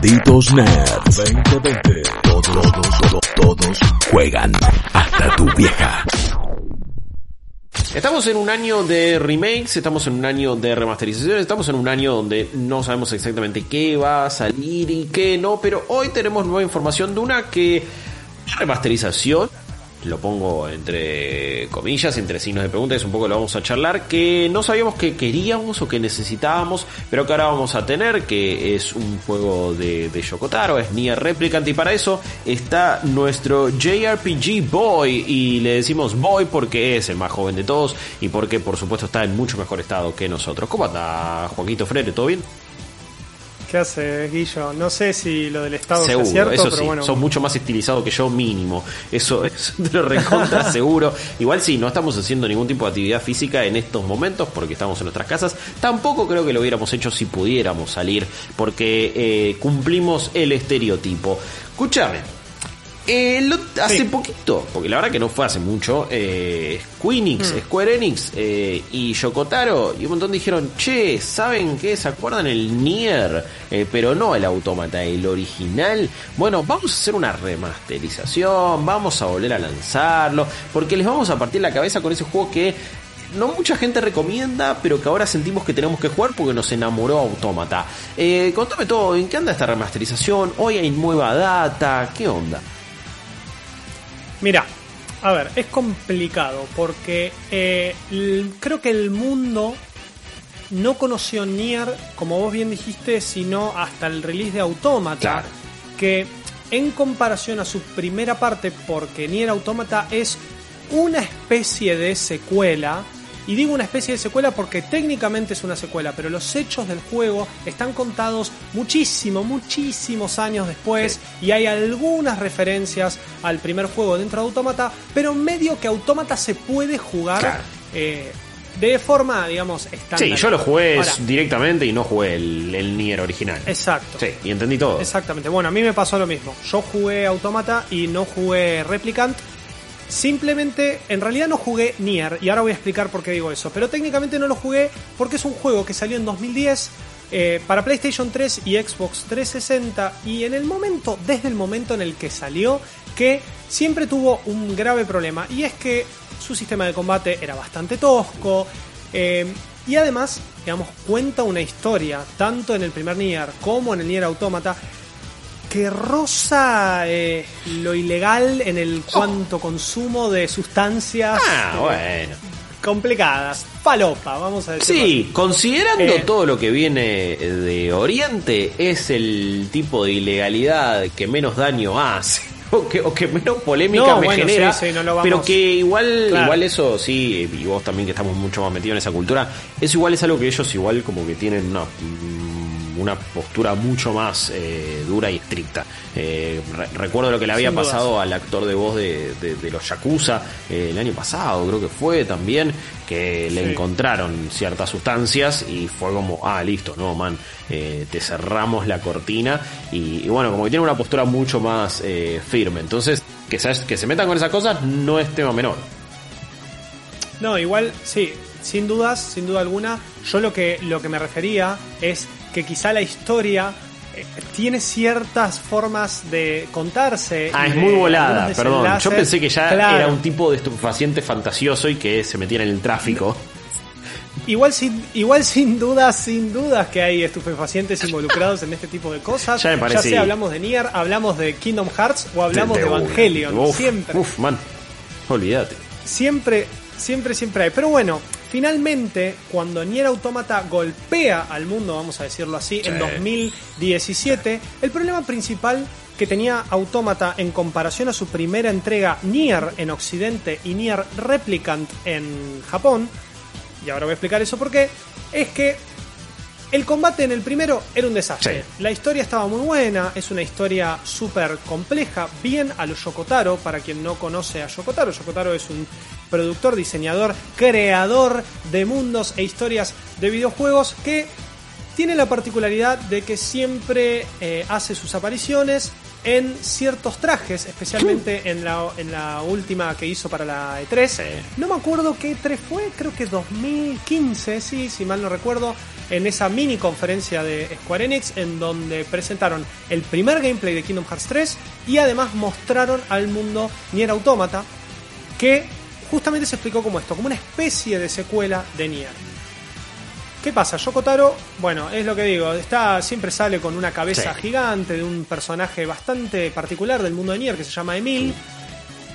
Malditos Nerds 2020. Todos, todos, todos juegan. Hasta tu vieja. Estamos en un año de remakes, estamos en un año de remasterizaciones, estamos en un año donde no sabemos exactamente qué va a salir y qué no, pero hoy tenemos nueva información de una que remasterización lo pongo entre comillas, entre signos de pregunta, es un poco lo vamos a charlar, que no sabíamos que queríamos o que necesitábamos, pero que ahora vamos a tener, que es un juego de, de Yokotaro, es Nier Replicant, y para eso está nuestro JRPG Boy, y le decimos Boy porque es el más joven de todos, y porque por supuesto está en mucho mejor estado que nosotros. ¿Cómo anda Joaquito Frere? ¿Todo bien? ¿Qué hace, Guillo? No sé si lo del Estado seguro, es cierto, eso pero sí, bueno. sos mucho más estilizado que yo mínimo. Eso, eso te lo recontra seguro. Igual sí, no estamos haciendo ningún tipo de actividad física en estos momentos porque estamos en nuestras casas. Tampoco creo que lo hubiéramos hecho si pudiéramos salir porque eh, cumplimos el estereotipo. Escúchame. Eh, lo- hace Sí. poquito, porque la verdad que no fue hace mucho, eh. Square Enix eh, y Yokotaro y un montón dijeron, che, ¿saben qué? ¿Se acuerdan el Nier? Eh, pero no el autómata, el original. Bueno, vamos a hacer una remasterización, vamos a volver a lanzarlo, porque les vamos a partir la cabeza con ese juego que no mucha gente recomienda, pero que ahora sentimos que tenemos que jugar porque nos enamoró Autómata. Eh, contame todo, ¿en qué anda esta remasterización? Hoy hay nueva data, ¿qué onda? Mira, a ver, es complicado porque eh, creo que el mundo no conoció Nier, como vos bien dijiste, sino hasta el release de Automata. Claro. Que en comparación a su primera parte, porque Nier Automata es una especie de secuela. Y digo una especie de secuela porque técnicamente es una secuela, pero los hechos del juego están contados muchísimo, muchísimos años después y hay algunas referencias al primer juego dentro de Automata, pero medio que Automata se puede jugar Claro. eh, de forma, digamos, estándar. Sí, yo lo jugué Ahora, directamente y no jugué el, el Nier original. Exacto. Sí, y entendí todo. Exactamente. Bueno, a mí me pasó lo mismo. Yo jugué Automata y no jugué Replicant. Simplemente, en realidad no jugué Nier, y ahora voy a explicar por qué digo eso. Pero técnicamente no lo jugué porque es un juego que salió en 2010 eh, para PlayStation 3 y Xbox 360. Y en el momento, desde el momento en el que salió, que siempre tuvo un grave problema. Y es que su sistema de combate era bastante tosco. eh, y además, digamos, cuenta una historia, tanto en el primer Nier como en el Nier Automata, que roza eh, lo ilegal en el cuanto consumo de sustancias Ah, eh, bueno. complicadas. Palopa, vamos a decir. Sí, considerando Eh. todo lo que viene de Oriente, es el tipo de ilegalidad que menos daño hace. O que, o que menos polémica No, me bueno, genera. sí, sí, no lo vamos- pero que igual, Claro. igual eso sí, y vos también que estamos mucho más metidos en esa cultura, eso igual es algo que ellos igual como que tienen una, mm, una postura mucho más eh, dura y estricta. Eh, re- recuerdo lo que le había Sin dudas. pasado al actor de voz de, de- de los Yakuza eh, el año pasado, creo que fue también, que le encontraron ciertas sustancias y fue como, ah, listo, no, man, eh, te cerramos la cortina y, y bueno, como que tiene una postura mucho más firme. Entonces, que se, que se metan con esas cosas no es tema menor. No, igual, sí, sin dudas, sin duda alguna. Yo lo que, lo que me refería es que quizá la historia tiene ciertas formas de contarse. Ah, es muy volada, perdón. Yo pensé que ya Claro. era un tipo de estupefaciente fantasioso y que se metiera en el tráfico. Igual sin, igual sin dudas, sin dudas que hay estupefacientes involucrados en este tipo de cosas. Ya me parece- sea hablamos de Nier, hablamos de Kingdom Hearts o hablamos de. Evangelion. Uf, siempre, Uf, man. Olvídate. siempre, siempre, siempre hay. Pero bueno, finalmente, cuando Nier Automata golpea al mundo, vamos a decirlo así, en Sí. 2017, el problema principal que tenía Automata en comparación a su primera entrega Nier en Occidente y Nier Replicant en Japón, y ahora voy a explicar eso por qué, es que el combate en el primero era un desastre. Sí. La historia estaba muy buena, es una historia súper compleja, bien a lo Yokotaro, para quien no conoce a Yokotaro. Yokotaro es un productor, diseñador, creador de mundos e historias de videojuegos que tiene la particularidad de que siempre eh, hace sus apariciones en ciertos trajes, especialmente en la, en la última que hizo para la E3. Sí. No me acuerdo qué E3 fue, creo que 2015, sí, si mal no recuerdo. en esa mini conferencia de Square Enix en donde presentaron el primer gameplay de Kingdom Hearts 3 y además mostraron al mundo Nier Automata que justamente se explicó como esto, como una especie de secuela de Nier. ¿Qué pasa? Yoko Taro, bueno, es lo que digo, está, siempre sale con una cabeza Sí. gigante de un personaje bastante particular del mundo de Nier que se llama Emil.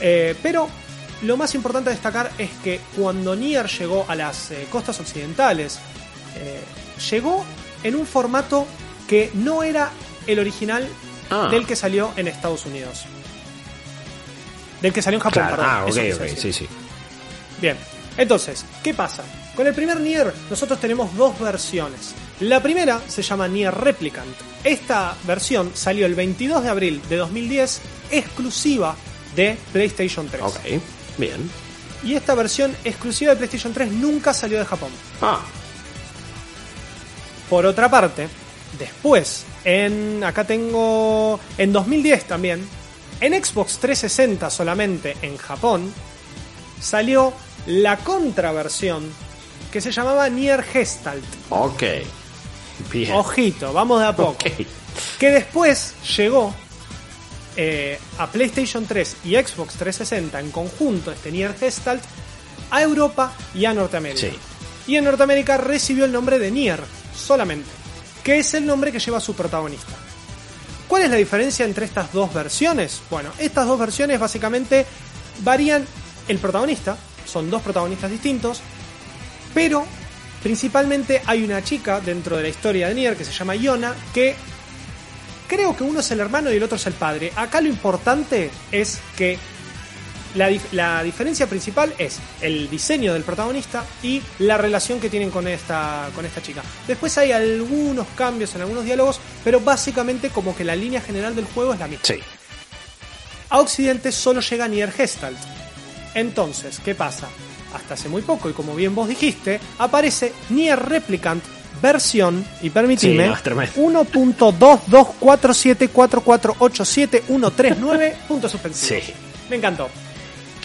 Eh, pero lo más importante a destacar es que cuando Nier llegó a las eh, costas occidentales, eh, llegó en un formato que no era el original Ah. del que salió en Estados Unidos. Del que salió en Japón, Claro, perdón. ah, ok, eso ok, sí, sí. Bien, entonces, ¿qué pasa? Con el primer Nier nosotros tenemos dos versiones. La primera se llama Nier Replicant. Esta versión salió el 22 de abril de 2010, exclusiva de PlayStation 3. Ok, bien. Y esta versión exclusiva de PlayStation 3 nunca salió de Japón. Ah, Por otra parte, después, en acá tengo en 2010 también, en Xbox 360 solamente en Japón, salió la contraversión que se llamaba Nier Gestalt. ok. Bien. Ojito, vamos de a poco. Que después llegó eh, a PlayStation 3 y Xbox 360 en conjunto, este Nier Gestalt, a Europa y a Norteamérica. Sí. Y en Norteamérica recibió el nombre de Nier solamente, que es el nombre que lleva su protagonista. ¿Cuál es la diferencia entre estas dos versiones? Bueno, estas dos versiones básicamente varían el protagonista, son dos protagonistas distintos, pero principalmente hay una chica dentro de la historia de Nier que se llama Iona, que creo que uno es el hermano y el otro es el padre. Acá lo importante es que la, dif- la diferencia principal es el diseño del protagonista y la relación que tienen con esta, con esta chica. Después hay algunos cambios en algunos diálogos, pero básicamente como que la línea general del juego es la misma. Sí. A Occidente solo llega Nier Gestalt. Entonces, ¿qué pasa? Hasta hace muy poco, y como bien vos dijiste, aparece Nier Replicant versión, y Sí, permitime, tremendo. 1.22474487139, punto suspensivo. Sí. Me encantó.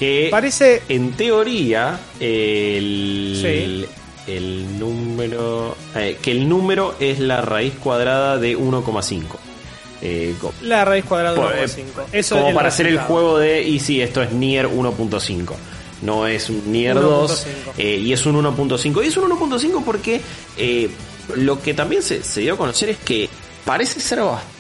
Que Parece- en teoría el, Sí. el número eh, que el número es la raíz cuadrada de 1,5. Eh, La raíz cuadrada de Pues, 1,5. Eso como es para hacer el juego de y sí, esto es Nier 1.5. No es un Nier 2 1.5. eh, y es un 1.5. Y es un 1.5 porque eh, lo que también se, se dio a conocer es que parece ser bastante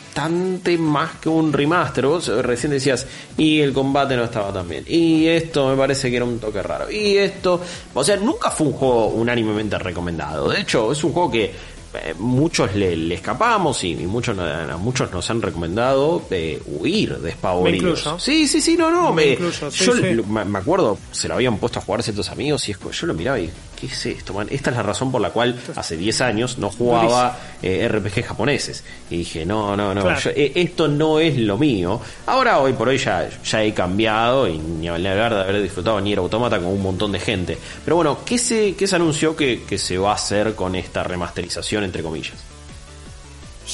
más que un remaster. Vos recién decías, y el combate no estaba tan bien. Y esto me parece que era un toque raro. Y esto, o sea, nunca fue un juego unánimemente recomendado. De hecho, es un juego que eh, muchos le, le escapamos y, y muchos, a muchos nos han recomendado eh, huir despavoridos. Incluyo. Sí, sí, sí, no, no. Me me- incluyo, sí, yo sí. me me acuerdo, se lo habían puesto a jugar ciertos amigos y es yo lo miraba y, ¿qué es esto, man? Esta es la razón por la cual hace 10 años no jugaba eh, RPG japoneses. Y dije, no, no, no, Claro. yo- eh, esto no es lo mío. Ahora, hoy por hoy, ya, ya he cambiado y ni hablar de haber disfrutado Nier Automata con un montón de gente. Pero bueno, ¿qué se, qué se anunció que, que se va a hacer con esta remasterización, entre comillas?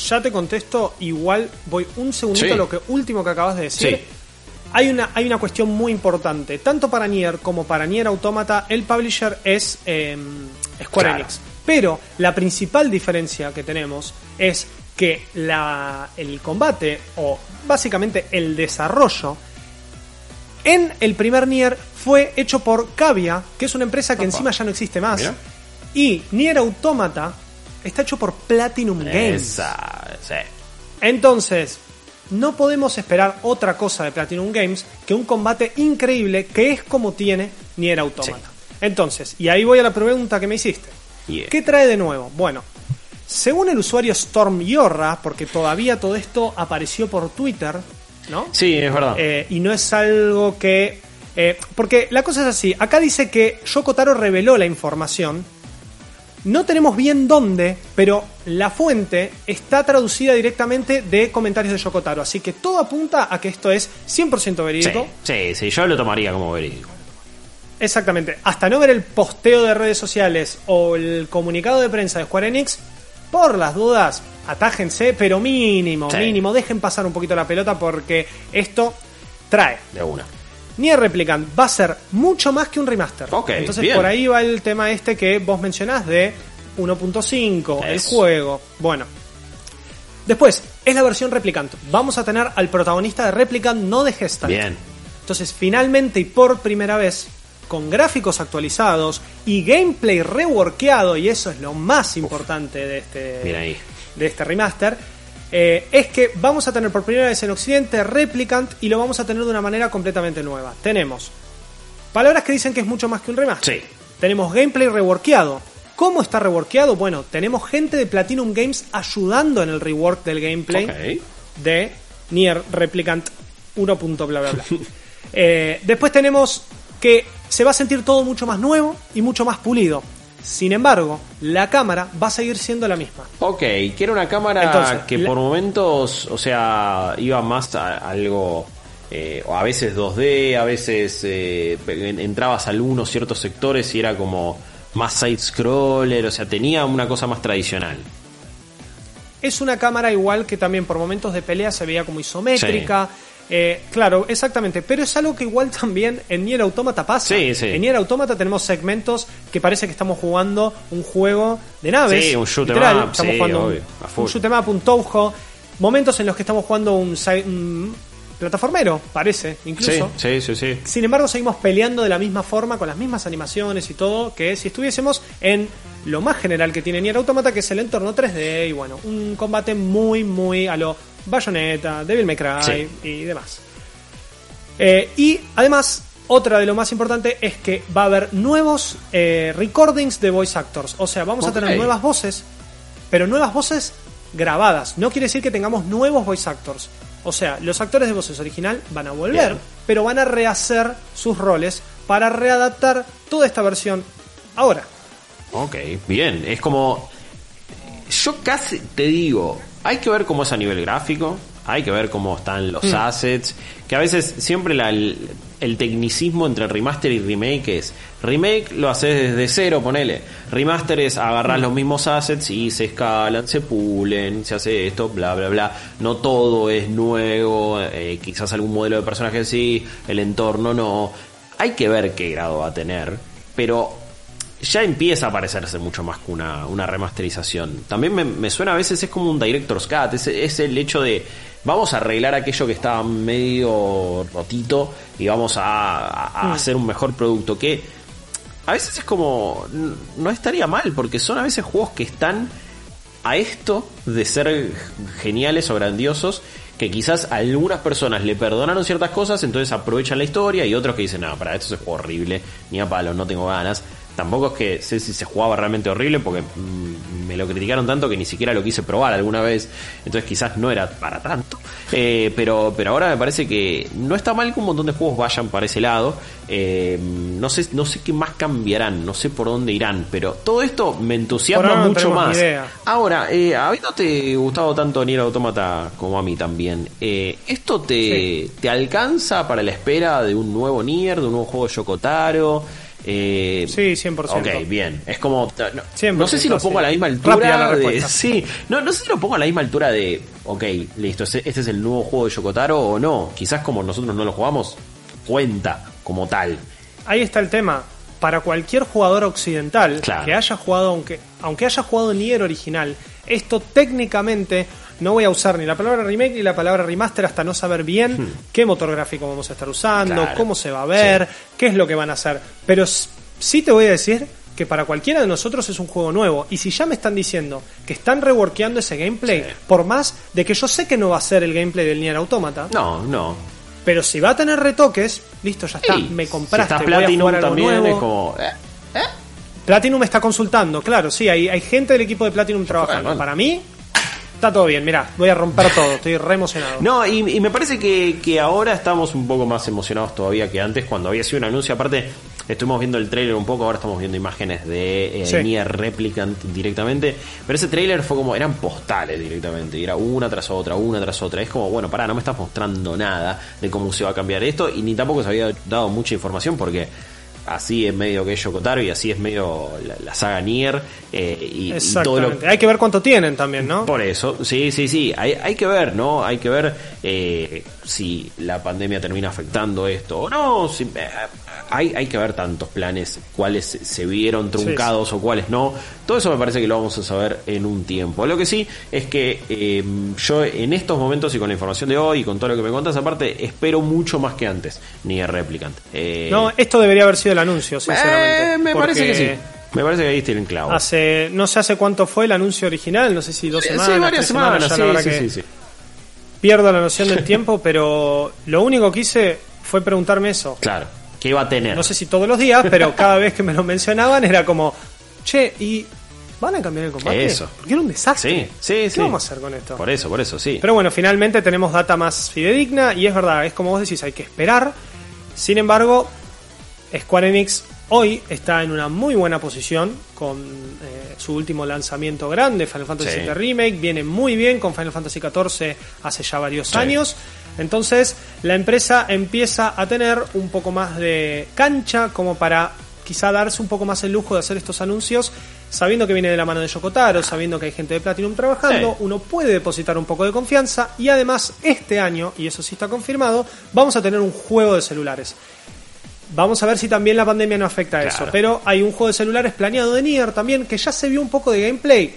Ya te contesto, igual voy un segundito Sí. a lo que último que acabas de decir. Sí. Hay una, hay una cuestión muy importante. Tanto para Nier como para Nier Automata, el publisher es eh, Square Claro. Enix. Pero la principal diferencia que tenemos es que la, el combate, o básicamente el desarrollo, en el primer Nier fue hecho por Cavia, que es una empresa que Opa. encima ya no existe más. Mira. Y Nier Automata está hecho por Platinum Games. Esa, sí. Entonces, no podemos esperar otra cosa de Platinum Games que un combate increíble que es como tiene Nier Automata. Entonces, y ahí voy a la pregunta que me hiciste. Yeah. ¿Qué trae de nuevo? Bueno, según el usuario Storm Yorra, porque todavía todo esto apareció por Twitter, ¿no? Sí, es verdad. Eh, y no es algo que... eh, porque la cosa es así, acá dice que Yoko Taro reveló la información, no tenemos bien dónde, pero la fuente está traducida directamente de comentarios de Yoko Taro, así que todo apunta a que esto es 100% sí, verídico. sí, sí, yo lo tomaría como verídico. Exactamente, hasta no ver el posteo de redes sociales o el comunicado de prensa de Square Enix, por las dudas, atájense, pero mínimo, Sí. mínimo, dejen pasar un poquito la pelota porque esto trae De una. Nier Replicant va a ser mucho más que un remaster. Ok, Entonces bien. por ahí va el tema este que vos mencionás de 1.5, el juego. Bueno. Después, es la versión Replicant. Vamos a tener al protagonista de Replicant, no de Gestalt. Bien. Entonces, finalmente y por primera vez, con gráficos actualizados y gameplay reworkeado, y eso es lo más importante de este, Mira ahí. de este remaster, eh, es que vamos a tener por primera vez en Occidente Replicant y lo vamos a tener de una manera completamente nueva. Tenemos palabras que dicen que es mucho más que un remaster. Sí. Tenemos gameplay reworkeado. ¿Cómo está reworkeado? Bueno, tenemos gente de Platinum Games ayudando en el rework del gameplay de Nier Replicant 1. bla bla bla. Eh, después tenemos que se va a sentir todo mucho más nuevo y mucho más pulido. Sin embargo, la cámara va a seguir siendo la misma. Ok, que era una cámara Entonces, que la- por momentos, o sea, iba más a algo, eh, a veces 2D, a veces eh, en- entrabas a algunos ciertos sectores y era como más side-scroller, o sea, tenía una cosa más tradicional. Es una cámara igual que también por momentos de pelea se veía como isométrica. Eh, claro, exactamente. Pero es algo que igual también en Nier Automata pasa. Sí, sí. En Nier Automata tenemos segmentos que parece que estamos jugando un juego de naves. Sí, un shoot Literal, up, estamos sí, jugando un- obvio, un shoot 'em up, un toujo. Momentos en los que estamos jugando un plataformero, parece, incluso. Sí, sí, sí, sí. Sin embargo, seguimos peleando de la misma forma, con las mismas animaciones y todo, que si estuviésemos en lo más general que tiene Nier Automata, que es el entorno 3D, y bueno, un combate muy, muy a lo Bayonetta, Devil May Cry Sí. y demás. Eh, y además, otra de lo más importante es que va a haber nuevos eh, recordings de voice actors. O sea, vamos a tener nuevas voces, pero nuevas voces grabadas. No quiere decir que tengamos nuevos voice actors. O sea, los actores de voces original van a volver, Bien. pero van a rehacer sus roles para readaptar toda esta versión ahora. Ok, bien. Es como. Yo casi te digo, hay que ver cómo es a nivel gráfico, hay que ver cómo están los assets, que a veces siempre la- el, el tecnicismo entre remaster y remake es, remake lo haces desde cero, ponele, remaster es agarrar los mismos assets y se escalan, se pulen, se hace esto, bla, bla, bla. No todo es nuevo, eh, quizás algún modelo de personaje sí, el entorno no. Hay que ver qué grado va a tener, pero ya empieza a parecerse mucho más que una, una remasterización. También me, me suena a veces es como un director's cut, es, es el hecho de vamos a arreglar aquello que estaba medio rotito y vamos a, a- a hacer un mejor producto que a veces es como no estaría mal porque son a veces juegos que están a esto de ser geniales o grandiosos que quizás a algunas personas le perdonaron ciertas cosas, entonces aprovechan la historia y otros que dicen, no, para esto es horrible, ni a palo, no tengo ganas. Tampoco es que sé si se jugaba realmente horrible porque mm, me lo criticaron tanto que ni siquiera lo quise probar alguna vez, entonces quizás no era para tanto. Eh, pero, pero ahora me parece que no está mal que un montón de juegos vayan para ese lado. Eh, no, sé, no sé qué más cambiarán, no sé por dónde irán, pero todo esto me entusiasma Por ahora no mucho más. idea. Ahora, eh, habiéndote gustado tanto Nier Automata como a mí también, eh, ¿esto te, te alcanza para la espera de un nuevo Nier, de un nuevo juego de Yokotaro? Eh, Sí, 100%. Ok, bien. Es como. No, 100%, no sé si lo pongo a la misma altura. la de, sí, no, no sé si lo pongo a la misma altura de. Ok, listo, este es el nuevo juego de Yokotaro o no. Quizás como nosotros no lo jugamos, cuenta como tal. Ahí está el tema. Para cualquier jugador occidental Claro. que haya jugado, aunque, aunque haya jugado Nier original, esto técnicamente no voy a usar ni la palabra remake ni la palabra remaster hasta no saber bien qué motor gráfico vamos a estar usando, Hmm. Claro. cómo se va a ver, qué es lo que van a hacer. Pero sí te voy a decir que para cualquiera de nosotros es un juego nuevo. Y si ya me están diciendo que están reworkeando ese gameplay, Sí. por más de que yo sé que no va a ser el gameplay del Nier Automata, No, no. pero si va a tener retoques, listo, ya está, me si compraste, está voy a Platinum jugar algo también nuevo. es como. eh, Platinum está consultando, claro, sí, hay, hay gente del equipo de Platinum trabajando. Para mí, está todo bien, mirá, voy a romper todo, estoy re emocionado. No, y, y me parece que, que ahora estamos un poco más emocionados todavía que antes, cuando había sido un anuncio. Aparte, estuvimos viendo el trailer un poco, ahora estamos viendo imágenes de eh, Sí. Nier Replicant directamente. Pero ese trailer fue como, eran postales directamente, y era una tras otra, una tras otra. Es como, bueno, pará, no me estás mostrando nada de cómo se va a cambiar esto, y ni tampoco se había dado mucha información porque. Así es medio que es Yokotaro y así es medio la, la saga Nier eh, y, y todo lo, Exactamente. Hay que ver cuánto tienen también, ¿no? por eso, sí, sí, sí, hay, hay que ver, ¿no? Hay que ver, eh, si la pandemia termina afectando esto o no. Si, eh, hay, hay que ver tantos planes, cuáles se vieron truncados o cuáles no. Todo eso me parece que lo vamos a saber en un tiempo. Lo que sí es que eh, yo en estos momentos y con la información de hoy y con todo lo que me contas aparte, espero mucho más que antes, ni el Replicant. Eh, no, esto debería haber sido el anuncio, sinceramente. me parece que sí. Me parece que ahí tienen clavo. Hace, no sé hace cuánto fue el anuncio original, no sé si dos semanas. Sí, varias semanas, sí, sí, Pierdo la noción del tiempo, pero lo único que hice fue preguntarme eso. Claro, ¿qué iba a tener? No sé si todos los días, pero cada vez que me lo mencionaban era como, che, y ¿Van a cambiar el combate? Eso. Porque era un desastre. Sí, sí, ¿Qué vamos a hacer con esto? Por eso, por eso, sí. Pero bueno, finalmente tenemos data más fidedigna y es verdad, es como vos decís, hay que esperar. Sin embargo, Square Enix hoy está en una muy buena posición con eh, su último lanzamiento grande, Final Fantasy VII Remake, viene muy bien con Final Fantasy XIV hace ya varios años. Entonces, la empresa empieza a tener un poco más de cancha como para quizá darse un poco más el lujo de hacer estos anuncios, sabiendo que viene de la mano de Yokotaro, sabiendo que hay gente de Platinum trabajando, uno puede depositar un poco de confianza y además este año, y eso sí está confirmado, vamos a tener un juego de celulares. Vamos a ver si también la pandemia no afecta a eso. Pero hay un juego de celulares planeado de Nier también que ya se vio un poco de gameplay.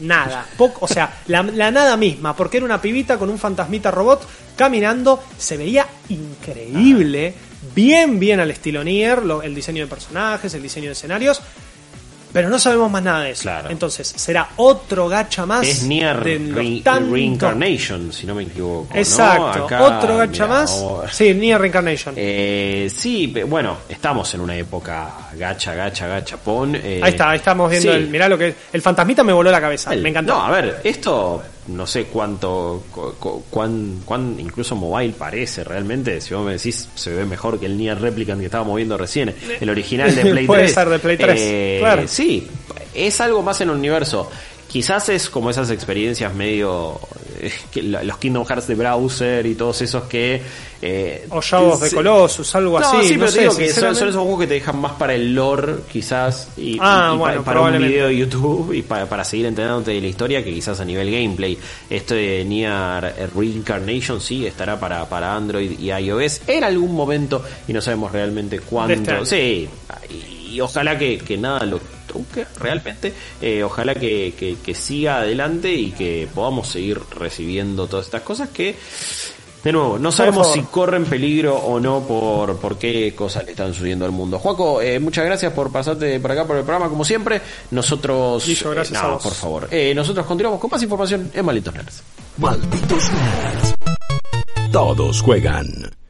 Nada. Poco, o sea, la, nada misma. Porque era una pibita con un fantasmita robot caminando. Se veía increíble. Bien, bien al estilo Nier. el diseño de personajes, el diseño de escenarios. Pero no sabemos más nada de eso. Entonces, será otro gacha más. Es Nier Reincarnation, si no me equivoco. Exacto, otro gacha más. Sí, Nier Reincarnation. Eh, sí, bueno, estamos en una época gacha, gacha, gacha, pon. Eh, ahí está, ahí estamos viendo el. Mirá lo que es. El fantasmita me voló la cabeza. me encantó. No, a ver, esto no sé cuánto, cuán, cuán, incluso mobile parece realmente. Si vos me decís, se ve mejor que el Nier Replicant que estábamos viendo recién, el original de Play 3. Puede ser de Play 3, eh, claro. Sí, es algo más en el universo. Quizás es como esas experiencias medio. Eh, los Kingdom Hearts de browser y todos esos que. Eh, o Shadows de Colossus, algo no, así. Sí, pero digo que son, esos juegos que te dejan más para el lore, quizás. Y, ah, para, un video de YouTube y para, seguir enterándote de la historia, que quizás a nivel gameplay. Esto de Nier Reincarnation sí estará para, para Android y iOS en algún momento y no sabemos realmente cuándo. Este sí, y, ojalá que, que nada lo realmente. Eh, ojalá que, siga adelante y que podamos seguir recibiendo todas estas cosas que, de nuevo, no sabemos si corren peligro o no por, por qué cosas le están subiendo al mundo. Juaco, eh, muchas gracias por pasarte por acá por el programa, como siempre. Nosotros. gracias eh, por favor. nosotros continuamos con más información en Malditos Nerds. Malditos Nerds. Todos juegan.